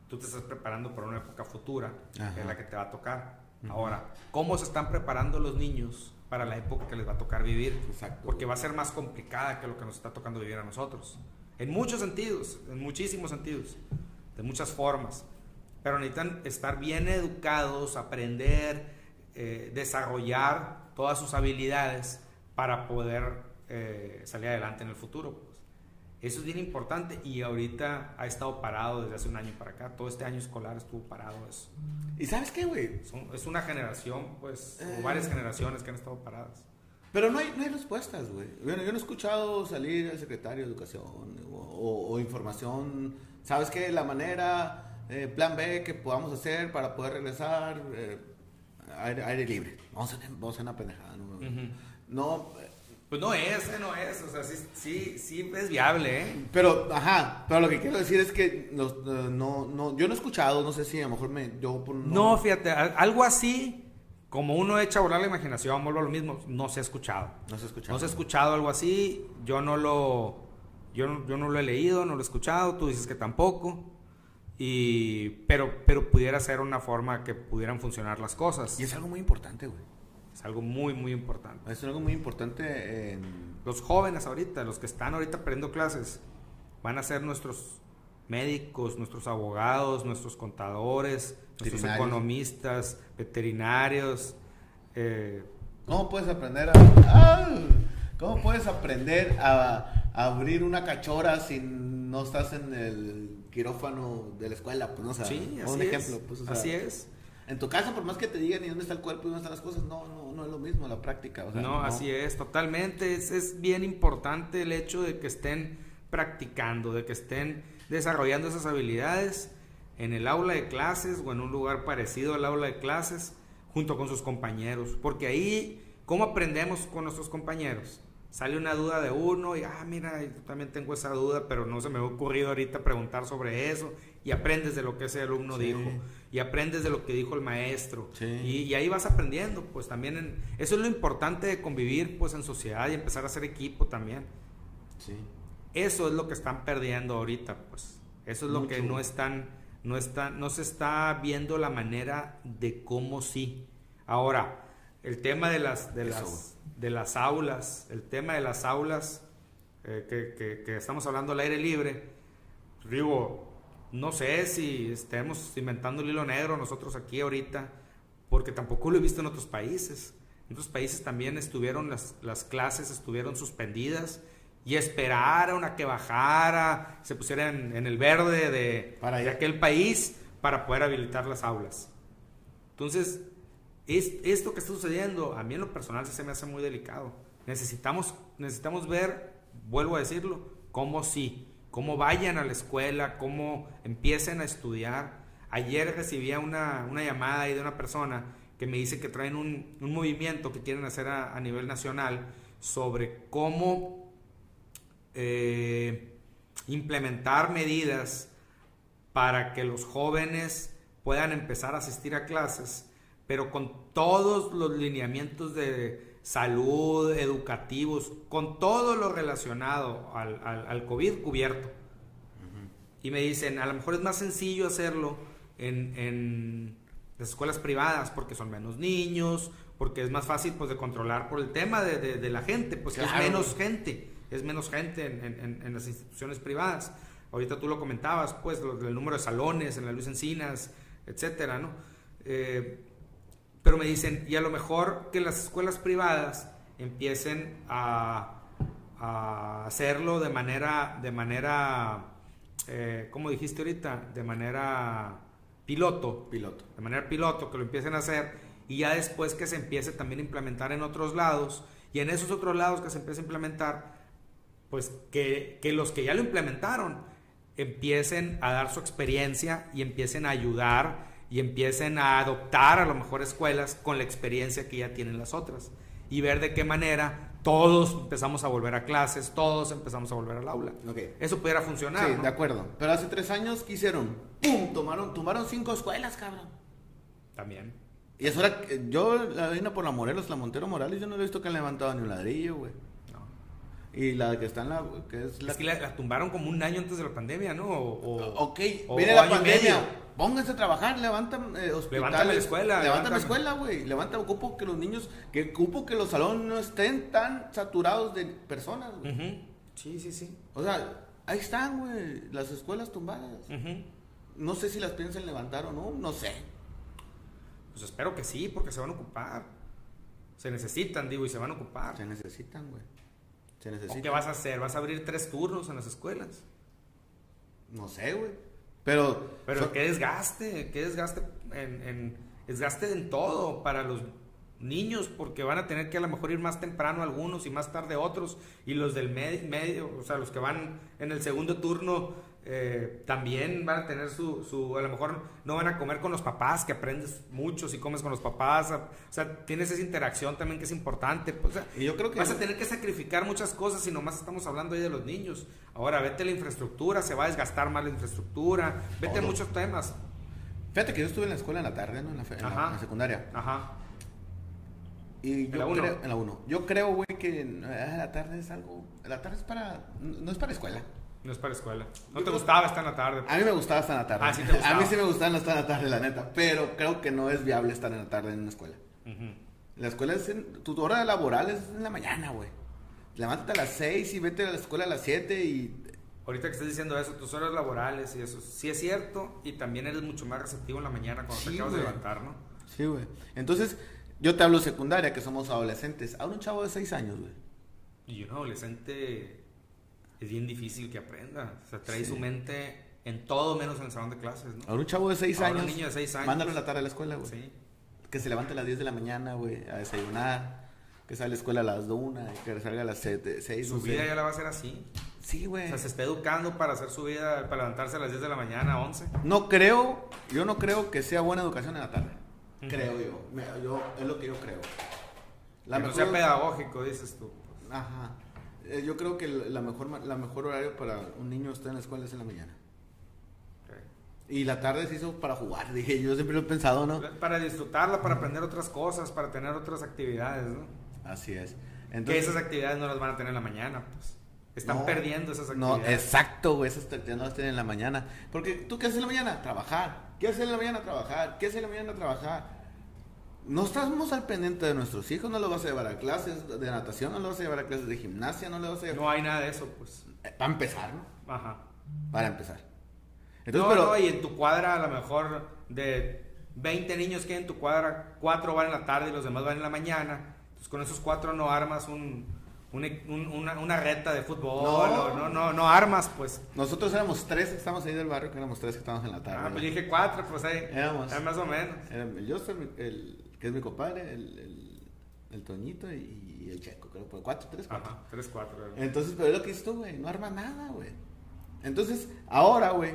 Speaker 1: Tú te estás preparando para una época futura, que es la que te va a tocar. Ahora, ¿cómo se están preparando los niños para la época que les va a tocar vivir? Porque va a ser más complicada que lo que nos está tocando vivir a nosotros. En muchos sentidos, en muchísimos sentidos, de muchas formas. Pero necesitan estar bien educados, aprender, eh, desarrollar todas sus habilidades para poder eh, salir adelante en el futuro. Pues. Eso es bien importante y ahorita ha estado parado desde hace un año para acá. Todo este año escolar estuvo parado eso.
Speaker 2: ¿Y sabes qué, güey?
Speaker 1: Es una generación, pues, o eh. varias generaciones que han estado paradas.
Speaker 2: Pero no hay, no hay respuestas, güey. Bueno, yo no he escuchado salir al secretario de Educación o, información. ¿Sabes qué? La manera, eh, plan B que podamos hacer para poder regresar, aire, libre. Vamos a, vamos a una pendejada. No, no
Speaker 1: pues no es, eh, no es, o sea, sí, sí, sí es viable, ¿eh?
Speaker 2: Pero, ajá, pero lo que quiero decir es que no, no, no yo no he escuchado, no sé si a lo mejor me, yo...
Speaker 1: No, no fíjate, algo así, como uno echa a volar la imaginación, vuelvo a lo mismo, no se ha escuchado.
Speaker 2: No se ha escuchado.
Speaker 1: No se ha escuchado algo así, yo no lo, yo, yo no lo he leído, no lo he escuchado, tú dices que tampoco. Y, pero, pero pudiera ser una forma que pudieran funcionar las cosas.
Speaker 2: Y es algo muy importante, güey.
Speaker 1: Es algo muy, muy importante.
Speaker 2: Es algo muy importante en...
Speaker 1: Los jóvenes ahorita, los que están ahorita aprendiendo clases, van a ser nuestros médicos, nuestros abogados, nuestros contadores, nuestros economistas, veterinarios. Eh,
Speaker 2: ¿Cómo puedes aprender a... ¡Ah! ¿Cómo puedes aprender a, abrir una cachora si no estás en el quirófano de la escuela? Pues, no,
Speaker 1: sí, así un ejemplo. Pues, así es.
Speaker 2: En tu casa, por más que te digan y dónde está el cuerpo y dónde están las cosas, no, no, no es lo mismo la práctica.
Speaker 1: no, así es, totalmente. Es, es bien importante el hecho de que estén practicando, de que estén desarrollando esas habilidades en el aula de clases o en un lugar parecido al aula de clases junto con sus compañeros. Porque ahí, ¿cómo aprendemos con nuestros compañeros? Sale una duda de uno y, ah, mira, yo también tengo esa duda, pero no se me ha ocurrido ahorita preguntar sobre eso y aprendes de lo que ese alumno dijo y aprendes de lo que dijo el maestro. Y, ahí vas aprendiendo pues también eso es lo importante de convivir pues en sociedad y empezar a hacer equipo también. Eso es lo que están perdiendo ahorita pues. Eso es lo que no están no está no se está viendo la manera de cómo sí. Ahora el tema de las de las de las aulas el tema de las aulas eh, que, que estamos hablando al aire libre digo no sé si estemos inventando el hilo negro nosotros aquí ahorita, porque tampoco lo he visto en otros países. En otros países también estuvieron las, las clases, estuvieron suspendidas y esperaron a que bajara, se pusiera en, el verde de, para de aquel país para poder habilitar las aulas. Entonces, es, esto que está sucediendo, a mí en lo personal se me hace muy delicado. Necesitamos, necesitamos ver, vuelvo a decirlo, cómo sí cómo vayan a la escuela, cómo empiecen a estudiar. Ayer recibía una, llamada ahí de una persona que me dice que traen un, movimiento que quieren hacer a, nivel nacional sobre cómo eh, implementar medidas para que los jóvenes puedan empezar a asistir a clases, pero con todos los lineamientos de salud, educativos, con todo lo relacionado al, al, COVID cubierto. Y me dicen, a lo mejor es más sencillo hacerlo en, en, las escuelas privadas porque son menos niños, porque es más fácil pues de controlar por el tema de, de, la gente, pues es menos gente, es menos gente en, en, las instituciones privadas. Ahorita tú lo comentabas, pues el número de salones en la Luis Encinas, etcétera, ¿no? Eh, pero me dicen, y a lo mejor que las escuelas privadas empiecen a, a hacerlo de manera, de manera, eh, como dijiste ahorita, de manera piloto.
Speaker 2: Piloto.
Speaker 1: De manera piloto, que lo empiecen a hacer y ya después que se empiece también a implementar en otros lados y en esos otros lados que se empiece a implementar, pues que, que los que ya lo implementaron empiecen a dar su experiencia y empiecen a ayudar y empiecen a adoptar a lo mejor escuelas con la experiencia que ya tienen las otras y ver de qué manera todos empezamos a volver a clases, todos empezamos a volver al aula.
Speaker 2: Okay.
Speaker 1: Eso pudiera funcionar.
Speaker 2: Sí, de acuerdo. Pero hace tres años, ¿qué hicieron? ¡Pum! Tomaron, tomaron cinco escuelas, cabrón.
Speaker 1: También.
Speaker 2: Y eso era, yo la vine por la Morelos, la Montero Morales, yo no he visto que han levantado ni un ladrillo, güey. Y la que está en la. Que es la,
Speaker 1: es que la, tumbaron como un año antes de la pandemia, ¿no? O,
Speaker 2: ok, viene la pandemia. Pónganse a trabajar, levantan eh, hospitales.
Speaker 1: Levantan la escuela.
Speaker 2: Levantan la escuela, güey. Levantan, ocupo que los niños, que ocupo que los salones no estén tan saturados de personas,
Speaker 1: güey. Sí, sí, sí.
Speaker 2: O sea, ahí están, güey, las escuelas tumbadas. No sé si las piensan levantar o no, no sé.
Speaker 1: Pues espero que sí, porque se van a ocupar. Se necesitan, digo, y se van a ocupar.
Speaker 2: Se necesitan, güey.
Speaker 1: ¿Qué vas a hacer? ¿Vas a abrir tres turnos en las escuelas?
Speaker 2: No sé, güey. Pero.
Speaker 1: Pero qué desgaste, qué desgaste en, desgaste en todo para los niños, porque van a tener que a lo mejor ir más temprano algunos y más tarde otros, y los del medio, o sea, los que van en el segundo turno eh, también van a tener su, su, a lo mejor no van a comer con los papás, que aprendes mucho si comes con los papás, o sea, tienes esa interacción también que es importante, pues,
Speaker 2: y yo creo que
Speaker 1: vas a tener que sacrificar muchas cosas y nomás estamos hablando ahí de los niños. Ahora, vete la infraestructura, se va a desgastar más la infraestructura, vete a muchos temas.
Speaker 2: Fíjate que yo estuve en la escuela en la tarde, ¿no? En la, secundaria.
Speaker 1: Ajá.
Speaker 2: Y yo en la creo, en la 1. Yo creo, güey, que ah, la tarde es algo, la tarde es para, no es para escuela.
Speaker 1: No es para escuela. ¿No te gustaba estar en la tarde?
Speaker 2: A mí me gustaba estar en la tarde.
Speaker 1: Ah, sí te gustaba.
Speaker 2: A mí sí me gustaba estar en la tarde, la neta. Pero creo que no es viable estar en la tarde en una escuela. La escuela es en, tu hora laboral es en la mañana, güey. Levántate a las 6 y vete a la escuela a las 7 y...
Speaker 1: Ahorita que estás diciendo eso, tus horas laborales y eso, sí es cierto. Y también eres mucho más receptivo en la mañana cuando te acabas de levantar, ¿no?
Speaker 2: Sí, güey. Entonces, yo te hablo secundaria, que somos adolescentes. Ahora un chavo de 6 años, güey.
Speaker 1: Y un adolescente es bien difícil que aprenda. O sea, trae su mente en todo menos en el salón de clases, ¿no?
Speaker 2: Ahora un chavo de 6 años.
Speaker 1: Un niño de 6 años.
Speaker 2: Mándalo en la tarde a la escuela, güey. Sí. Que se levante a las 10 de la mañana, güey, a desayunar. Que salga a la escuela a las 1 y que salga a las 7, 6.
Speaker 1: Su vida ya la va a hacer así.
Speaker 2: Sí, güey.
Speaker 1: O sea, se está educando para hacer su vida, para levantarse a las 10 de la mañana, 11.
Speaker 2: No creo, yo no creo que sea buena educación en la tarde. Creo yo. yo. Es lo que yo creo.
Speaker 1: La que no sea pedagógico, dices tú.
Speaker 2: Ajá. Eh, yo creo que la mejor, la mejor horario para un niño estar en la escuela es en la mañana. Y la tarde se hizo para jugar, (laughs) dije, yo siempre lo he pensado, ¿no?
Speaker 1: Para disfrutarla, para aprender otras cosas, para tener otras actividades, ¿no?
Speaker 2: Así es.
Speaker 1: que esas actividades no las van a tener en la mañana, pues. Están perdiendo esas actividades.
Speaker 2: No, exacto, güey, esas actividades no las tienen en la mañana. Porque tú, ¿qué haces en la mañana? Trabajar. ¿Qué haces en la mañana? Trabajar. ¿Qué haces en la mañana? Trabajar no estamos al pendiente de nuestros hijos, no los vas a llevar a clases de natación, no los vas a llevar a clases de gimnasia, no los vas a llevar...
Speaker 1: No hay nada de eso, pues.
Speaker 2: Eh, para empezar, ¿no?
Speaker 1: Ajá.
Speaker 2: Para empezar.
Speaker 1: Entonces, no, pero... no, y en tu cuadra a lo mejor de 20 niños que hay en tu cuadra, 4 van en la tarde y los demás van en la mañana. Entonces con esos 4 no armas un, una, una, reta de fútbol, no. no, no, no armas, pues.
Speaker 2: Nosotros éramos tres que estábamos ahí del barrio, que éramos tres que estábamos en la tarde.
Speaker 1: Ah, pues dije cuatro, pues ahí. Éramos. más o menos.
Speaker 2: yo soy el, que es mi compadre, el, el, Toñito y, el Checo, creo, por cuatro, tres, cuatro.
Speaker 1: Ajá, tres, cuatro.
Speaker 2: Entonces, pero es lo que hizo güey, no arma nada, güey. Entonces, ahora, güey,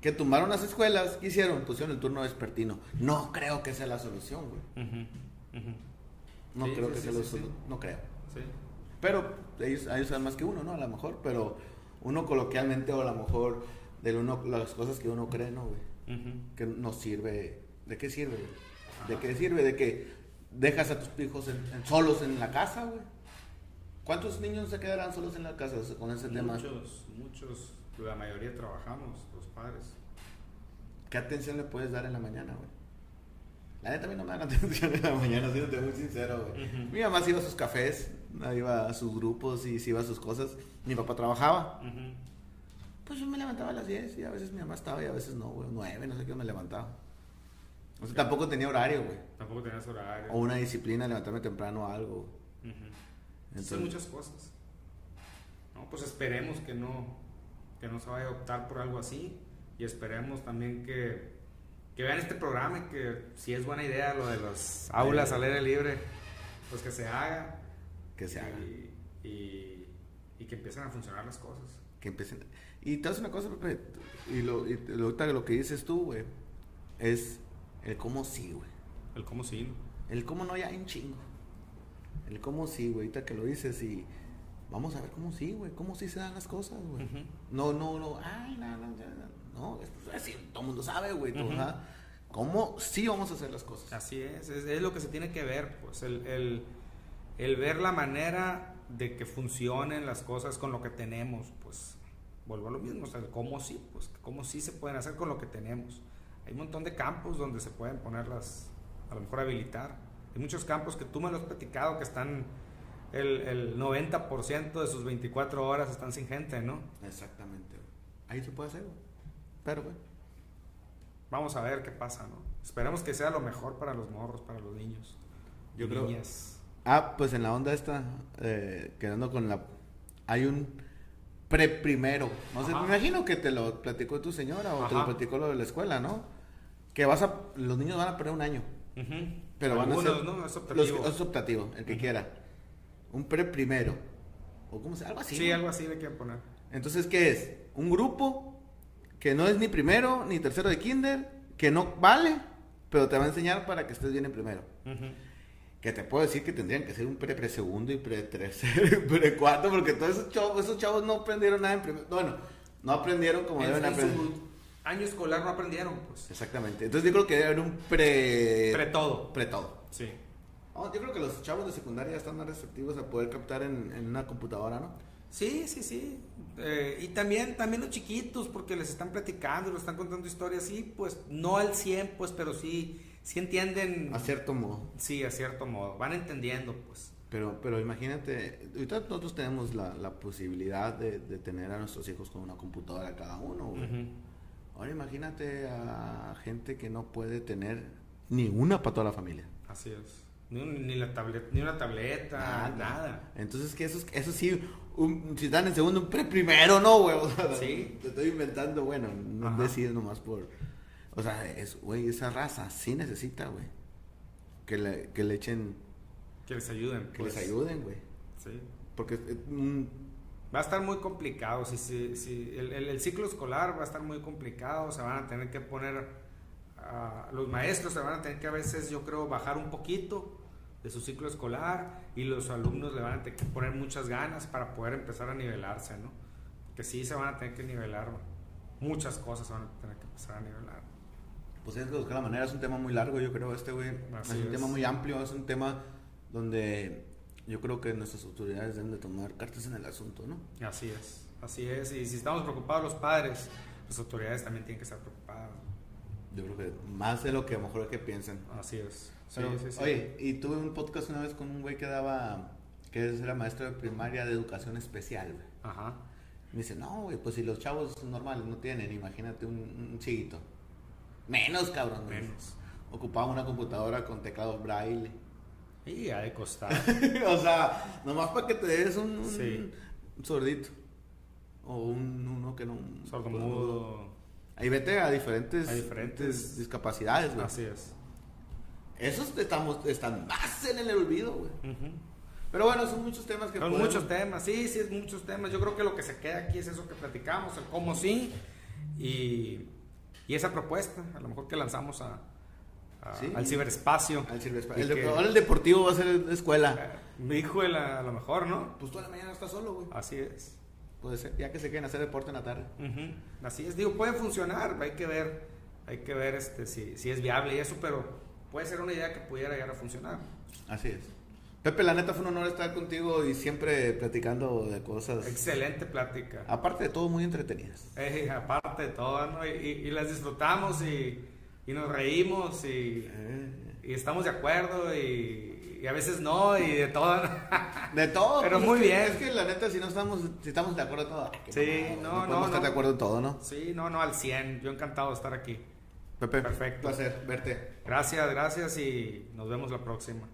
Speaker 2: que tumbaron las escuelas, ¿qué hicieron? Pusieron el turno vespertino. No creo que sea la solución, güey. No creo que sea la solución, no creo.
Speaker 1: Sí.
Speaker 2: Pero ellos, ellos saben más que uno, ¿no? A lo mejor, pero uno coloquialmente o a lo mejor de uno, las cosas que uno cree, ¿no, güey? Que no sirve. ¿De qué sirve? ¿De qué sirve? De que dejas a tus hijos solos en la casa, güey. ¿Cuántos niños se quedarán solos en la casa con ese tema?
Speaker 1: Muchos, muchos, la mayoría trabajamos, los padres.
Speaker 2: ¿Qué atención le puedes dar en la mañana, güey? La neta a mí no me dan (laughs) atención en la mañana, siéndote muy sincero, güey. Mi mamá se iba a sus cafés, iba a sus grupos y se iba a sus cosas. Mi papá trabajaba. Pues yo me levantaba a las 10 y a veces mi mamá estaba y a veces no, güey. 9, no sé qué me levantaba. O tampoco tenía horario, güey.
Speaker 1: Tampoco tenías horario.
Speaker 2: O una disciplina, levantarme temprano o algo.
Speaker 1: Son muchas cosas. No, pues esperemos que no, que no se vaya a optar por algo así y esperemos también que, que vean este programa y que si es buena idea lo de las aulas al aire libre, pues que se haga.
Speaker 2: Que se haga.
Speaker 1: Y, y, que empiecen a funcionar las cosas.
Speaker 2: Que empiecen. Y te hace una cosa, Pepe, y lo, y lo, lo que dices tú, güey, es el cómo sí, güey.
Speaker 1: El cómo sí.
Speaker 2: El cómo no ya hay un chingo. El cómo sí, güey, ahorita que lo dices y vamos a ver cómo sí, güey, cómo sí se dan las cosas, güey. No, no, no, ay, no, no, no, es así, todo el mundo sabe, güey, ¿Cómo sí vamos a hacer las cosas?
Speaker 1: Así es, es, lo que se tiene que ver, pues, el, el, el, ver la manera de que funcionen las cosas con lo que tenemos, pues, vuelvo a lo mismo, o sea, cómo sí, pues, cómo sí se pueden hacer con lo que tenemos. Hay un montón de campos donde se pueden ponerlas, a lo mejor habilitar. Hay muchos campos que tú me lo has platicado que están el, el 90% de sus 24 horas están sin gente, ¿no?
Speaker 2: Exactamente. Ahí se puede hacer, Pero, güey.
Speaker 1: Vamos a ver qué pasa, ¿no? Esperemos que sea lo mejor para los morros, para los niños.
Speaker 2: Yo creo. Ah, pues en la onda esta, eh, quedando con la. Hay un pre primero. No sé, me imagino que te lo platicó tu señora o te lo platicó lo de la escuela, ¿no? Que vas a. Los niños van a perder un año. Pero van a ser.
Speaker 1: ¿no? Es optativo.
Speaker 2: es optativo, el que quiera un pre primero. O como sea, algo así.
Speaker 1: Sí, algo así le quieren poner.
Speaker 2: Entonces, ¿qué es? Un grupo que no es ni primero ni tercero de kinder, que no vale, pero te va a enseñar para que estés bien en primero. Que te puedo decir que tendrían que ser un pre, pre segundo y pre tercero, pre cuarto, porque todos esos chavos, esos chavos no aprendieron nada en primero. Bueno, no aprendieron como deben aprender.
Speaker 1: Año escolar no aprendieron, pues.
Speaker 2: Exactamente. Entonces yo creo que debe haber un pre...
Speaker 1: Pre todo.
Speaker 2: Pre todo.
Speaker 1: Sí
Speaker 2: yo creo que los chavos de secundaria están más receptivos a poder captar en, una computadora, ¿no?
Speaker 1: Sí, sí, sí. Eh, y también, también los chiquitos, porque les están platicando, les están contando historias, sí, pues no al 100, pues, pero sí, sí entienden.
Speaker 2: A cierto modo.
Speaker 1: Sí, a cierto modo. Van entendiendo, pues.
Speaker 2: Pero, pero imagínate, ahorita nosotros tenemos la, la posibilidad de, de, tener a nuestros hijos con una computadora cada uno. Ahora imagínate a gente que no puede tener ni una para toda la familia.
Speaker 1: Así es. Ni, la tablet, ni una tableta, nada.
Speaker 2: Entonces, que eso, eso sí, si están en segundo, un pre primero, ¿no, güey?
Speaker 1: sí.
Speaker 2: Te estoy inventando, bueno, no decir nomás por... O sea, es, güey, esa raza sí necesita, güey. Que le, que le echen...
Speaker 1: Que les ayuden.
Speaker 2: Que les pues. ayuden, güey.
Speaker 1: Sí.
Speaker 2: Porque...
Speaker 1: va a estar muy complicado. Si, si, si el, el, ciclo escolar va a estar muy complicado. Se van a tener que poner... los maestros se van a tener que a veces, yo creo, bajar un poquito de su ciclo escolar y los alumnos le van a tener que poner muchas ganas para poder empezar a nivelarse, ¿no? Que sí se van a tener que nivelar, muchas cosas se van a tener que empezar a nivelar.
Speaker 2: Pues es de buscar la manera, es un tema muy largo, yo creo, este güey. Es un tema muy amplio, es un tema donde yo creo que nuestras autoridades deben de tomar cartas en el asunto, ¿no?
Speaker 1: Así es, así es. Y si estamos preocupados los padres, las autoridades también tienen que estar preocupadas.
Speaker 2: Yo creo que más de lo que a lo mejor es que piensen.
Speaker 1: Así es.
Speaker 2: Oye, y tuve un podcast una vez con un güey que daba, que era maestro de primaria de educación especial, güey.
Speaker 1: Ajá.
Speaker 2: Me dice, no, güey, pues si los chavos normales no tienen, imagínate un, un chiquito. Menos, cabrón.
Speaker 1: Menos.
Speaker 2: Ocupaba una computadora con teclado braille.
Speaker 1: Y ha de costar. (laughs)
Speaker 2: o sea, nomás para que te des un, un, sordito. O un, uno que no...
Speaker 1: Sordomudo.
Speaker 2: Ahí vete a diferentes,
Speaker 1: a diferentes
Speaker 2: discapacidades, güey.
Speaker 1: Así es.
Speaker 2: Esos estamos, están más en el olvido, güey. Pero bueno, son muchos temas que
Speaker 1: Son muchos temas, sí, sí, es muchos temas. Yo creo que lo que se queda aquí es eso que platicamos, el cómo sí y, y esa propuesta, a lo mejor que lanzamos a, al ciberespacio.
Speaker 2: Al ciberespacio. El, ahora el deportivo va a ser escuela.
Speaker 1: Eh, mi hijo, a lo mejor, ¿no?
Speaker 2: Pues tú a la mañana estás solo, güey.
Speaker 1: Así es.
Speaker 2: Puede ser, ya que se quieren hacer deporte en la tarde.
Speaker 1: Así es, digo, puede funcionar, hay que ver, hay que ver este, si, si es viable y eso, pero puede ser una idea que pudiera llegar a funcionar.
Speaker 2: Así es. Pepe, la neta fue un honor estar contigo y siempre platicando de cosas.
Speaker 1: Excelente plática.
Speaker 2: Aparte de todo, muy entretenidas.
Speaker 1: Eh, aparte de todo, ¿no? Y, las disfrutamos y, nos reímos y, eh. y, estamos de acuerdo y, a veces no y de todo. (laughs)
Speaker 2: de todo.
Speaker 1: Pero pues muy bien.
Speaker 2: Es que la neta, si no estamos, si estamos de acuerdo en todo.
Speaker 1: Sí, no, no.
Speaker 2: no, estar de acuerdo en todo, ¿no?
Speaker 1: Sí, no, no, al 100. Yo encantado de estar aquí.
Speaker 2: Pepe, perfecto. Un placer verte.
Speaker 1: Gracias, gracias y nos vemos la próxima.